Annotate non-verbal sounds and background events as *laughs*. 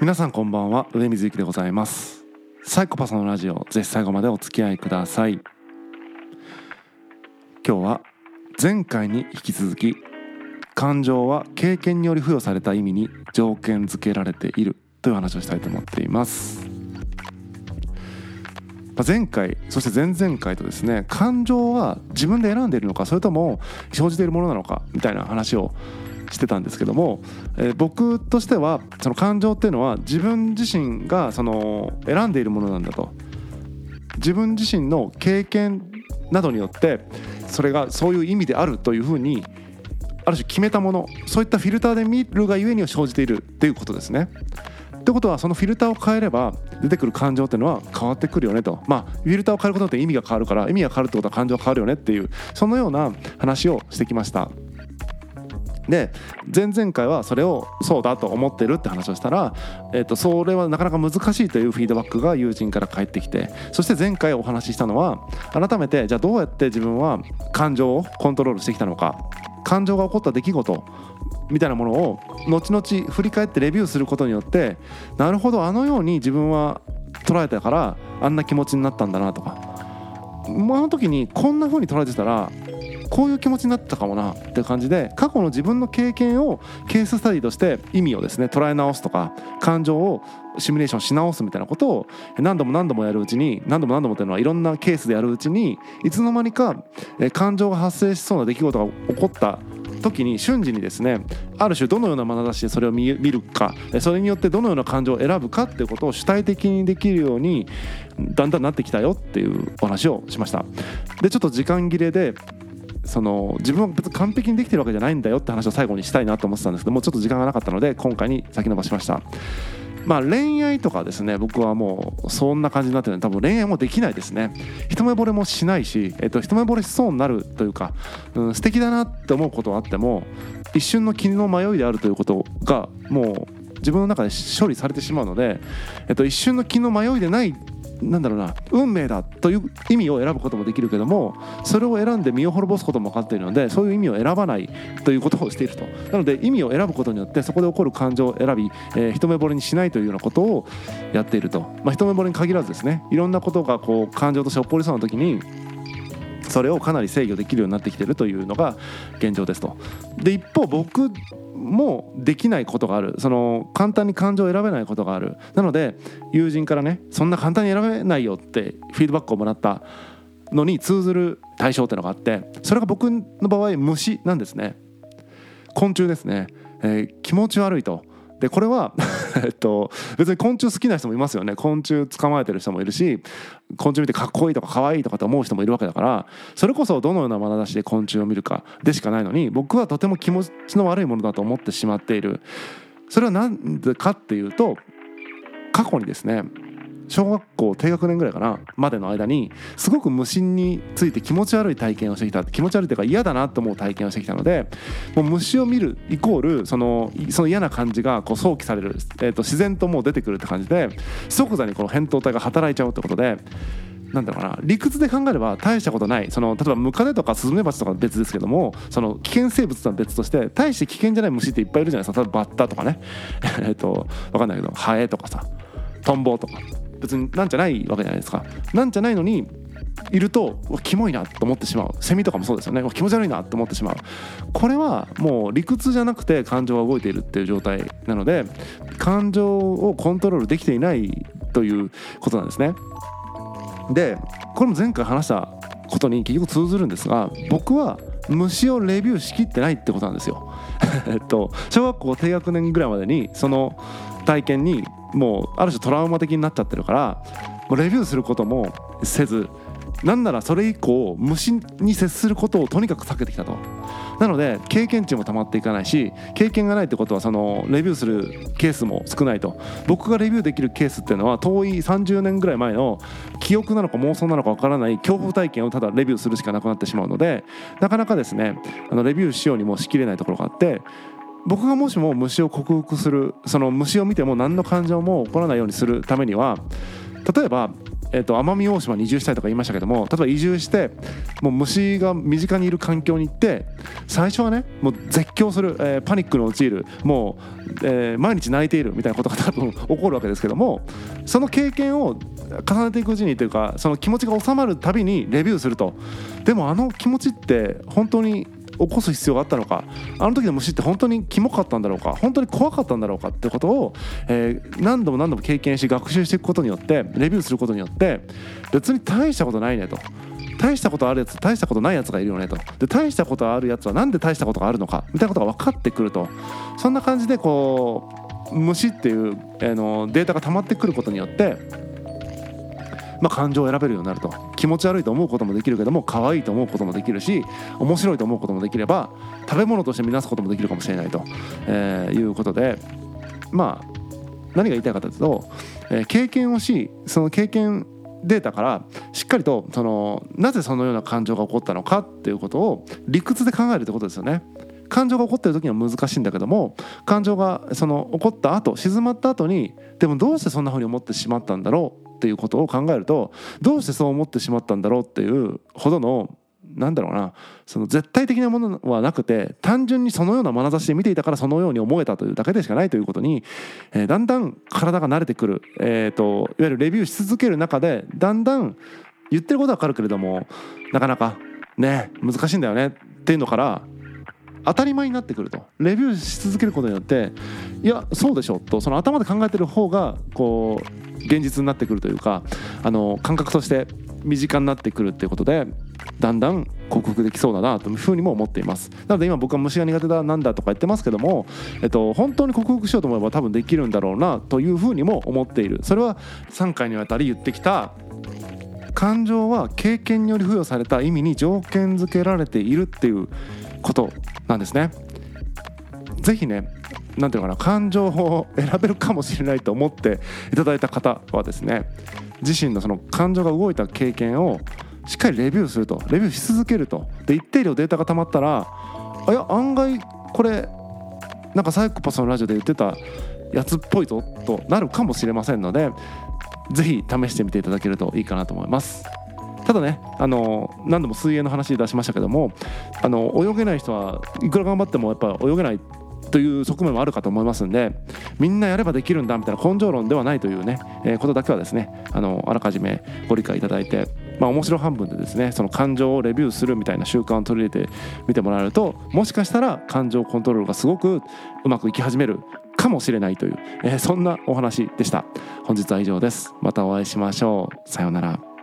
皆さんこんばんは。上水幸でございます。サイコパスのラジオぜひ最後までお付き合いください。今日は前回に引き続き感情は経験により付与された意味に条件付けられているという話をしたいと思っています。前回そして前々回とですね感情は自分で選んでいるのかそれとも生じているものなのかみたいな話をしてたんですけども、えー、僕としてはその感情っていうのは自分自身がその選んでいるものなんだと自分自身の経験などによってそれがそういう意味であるというふうにある種決めたものそういったフィルターで見るがゆえに生じているっていうことですね。ってことはそのフィルターを変えれば出てくる感情っていうのは変わってくるよねとまあフィルターを変えることによって意味が変わるから意味が変わるってことは感情が変わるよねっていうそのような話をしてきました。で前々回はそれをそうだと思ってるって話をしたら、えー、とそれはなかなか難しいというフィードバックが友人から返ってきてそして前回お話ししたのは改めてじゃあどうやって自分は感情をコントロールしてきたのか感情が起こった出来事みたいなものを後々振り返ってレビューすることによってなるほどあのように自分は捉えたからあんな気持ちになったんだなとかあの時にこんな風に捉えてたらこういう気持ちになってたかもなって感じで過去の自分の経験をケーススタディとして意味をですね捉え直すとか感情をシミュレーションし直すみたいなことを何度も何度もやるうちに何度も何度もっていうのはいろんなケースでやるうちにいつの間にか感情が発生しそうな出来事が起こった時に瞬時にですねある種どのような眼差しでそれを見るかそれによってどのような感情を選ぶかっていうことを主体的にできるようにだんだんなってきたよっていうお話をしました。でちょっと時間切れでその自分は別に完璧にできてるわけじゃないんだよって話を最後にしたいなと思ってたんですけどもうちょっと時間がなかったので今回に先延ばしました。まあ恋愛とかですね僕はもうそんな感じになってるので多分恋愛もできないですね。一目惚れもしないし、えっと、一目惚れしそうになるというか、うん、素敵だなって思うことはあっても一瞬の気の迷いであるということがもう自分の中で処理されてしまうので、えっと、一瞬の気の迷いでないなんだろうな運命だという意味を選ぶこともできるけどもそれを選んで身を滅ぼすことも分かっているのでそういう意味を選ばないということをしているとなので意味を選ぶことによってそこで起こる感情を選び、えー、一目惚れにしないというようなことをやっていると、まあ、一目惚れに限らずですねいろんなことがこう感情として起こりそうな時にそれをかなり制御できるようになってきてるというのが現状ですと。で一方僕もできないことがある。その簡単に感情を選べないことがある。なので友人からねそんな簡単に選べないよってフィードバックをもらった。のに通ずる対象ってのがあってそれが僕の場合虫なんですね。昆虫ですね、えー、気持ち悪いと。でこれは *laughs* えっと別に昆虫好きな人もいますよね。昆虫捕まえてる人もいるし昆虫見てかっこいいとかかわいいとかって思う人もいるわけだからそれこそどのような眼差しで昆虫を見るかでしかないのに僕はとても気持ちの悪いものだと思ってしまっている。それは何でかっていうと過去にですね小学校低学年ぐらいかなまでの間にすごく無心について気持ち悪い体験をしてきた。気持ち悪いというか嫌だなと思う体験をしてきたのでもう虫を見るイコールそのその嫌な感じがこう想起される、えー、と自然ともう出てくるって感じで即座にこの扁桃体が働いちゃうってことで。なんだろうな理屈で考えれば大したことない。その例えばムカデとかスズメバチとか別ですけどもその危険生物とは別として大して危険じゃない虫っていっぱいいるじゃないですか。例えばバッタとかね。*laughs* えっと分かんないけどハエとかさトンボとか。別になんじゃないわけじゃないですか。なんじゃないのにいるとキモいなと思ってしまう。セミとかもそうですよね。気持ち悪いなと思ってしまう。これはもう理屈じゃなくて感情が動いているっていう状態なので感情をコントロールできていないということなんですね。でこれも前回話したことに結局通ずるんですが僕は虫をレビューしきってないってことなんですよ。えっと小学校低学年ぐらいまでにその体験にもうある種トラウマ的になっちゃってるからもうレビューすることもせずなんならそれ以降虫に接することをとにかく避けてきたと。なので経験値もたまっていかないし経験がないってことはそのレビューするケースも少ないと。僕がレビューできるケースっていうのは遠い30年ぐらい前の記憶なのか妄想なのかわからない恐怖体験をただレビューするしかなくなってしまうのでなかなかですねあのレビューしようにもしきれないところがあって僕がもしも虫を克服するその虫を見ても何の感情も起こらないようにするためには例えばえー、と奄美大島に移住したいとか言いましたけども例えば移住してもう虫が身近にいる環境に行って最初はねもう絶叫する、えー、パニックに陥るもう、えー、毎日泣いているみたいなことが多分起こるわけですけどもその経験を重ねていくうちにというかその気持ちが収まるたびにレビューすると。でもあの気持ちって本当に起こす必要があったのかあの時の虫って本当にキモかったんだろうか本当に怖かったんだろうかってことを、えー、何度も何度も経験し学習していくことによってレビューすることによって別に大したことないねと。大したことあるやつ大したことないやつがいるよねと。で大したことあるやつは何で大したことがあるのかみたいなことが分かってくると。そんな感じでこう虫っていう、えー、のデータが溜まってくることによってまあ、感情を選べるようになると。気持ち悪いと思うこともできるけども可愛いと思うこともできるし面白いと思うこともできれば食べ物として見なすこともできるかもしれないと、えー、いうことでまあ何が言いたいかというと、えー、経験をしその経験データからしっかりとそのなぜそのような感情が起こったのかっていうことを理屈で考えるってことですよね。感情が起こってる時には難しいんだけども感情がその起こった後静まった後にでもどうしてそんな風に思ってしまったんだろうっていうことを考えるとどうしてそう思ってしまったんだろうっていうほどのなんだろうなその絶対的なものはなくて単純にそのような眼差しで見ていたからそのように思えたというだけでしかないということに、えー、だんだん体が慣れてくる、えーと、いわゆるレビューし続ける中でだんだん言ってることは分かるけれどもなかなかね難しいんだよねっていうのから当たり前になってくると。レビューし続けることによっていやそうでしょとその頭で考えてる方がこう現実になってくるというかあの感覚として身近になってくるっていうことでだんだん克服できそうだなというふうにも思っていますなので今僕は虫が苦手だなんだとか言ってますけども、えっと、本当に克服しようと思えば多分できるんだろうなというふうにも思っているそれは3回にわたり言ってきた感情は経験により付与された意味に条件付けられているっていうことなんですね。ぜひね何ていうのかな感情を選べるかもしれないと思っていただいた方はですね自身のその感情が動いた経験をしっかりレビューするとレビューし続けるとで一定量データが溜まったらあいや案外これなんかサイコパスのラジオで言ってたやつっぽいぞとなるかもしれませんので是非試してみていただけるといいかなと思います。ただねあの何度も水泳の話出しましたけどもあの泳げない人はいくら頑張ってもやっぱ泳げないという側面もあるかと思いますんでみんなやればできるんだみたいな根性論ではないというね、えー、ことだけはですねあのあらかじめご理解いただいてまあ面白半分でですねその感情をレビューするみたいな習慣を取り入れてみてもらえるともしかしたら感情コントロールがすごくうまくいき始めるかもしれないという、えー、そんなお話でした。本日は以上です。またお会いしましょう。さようなら。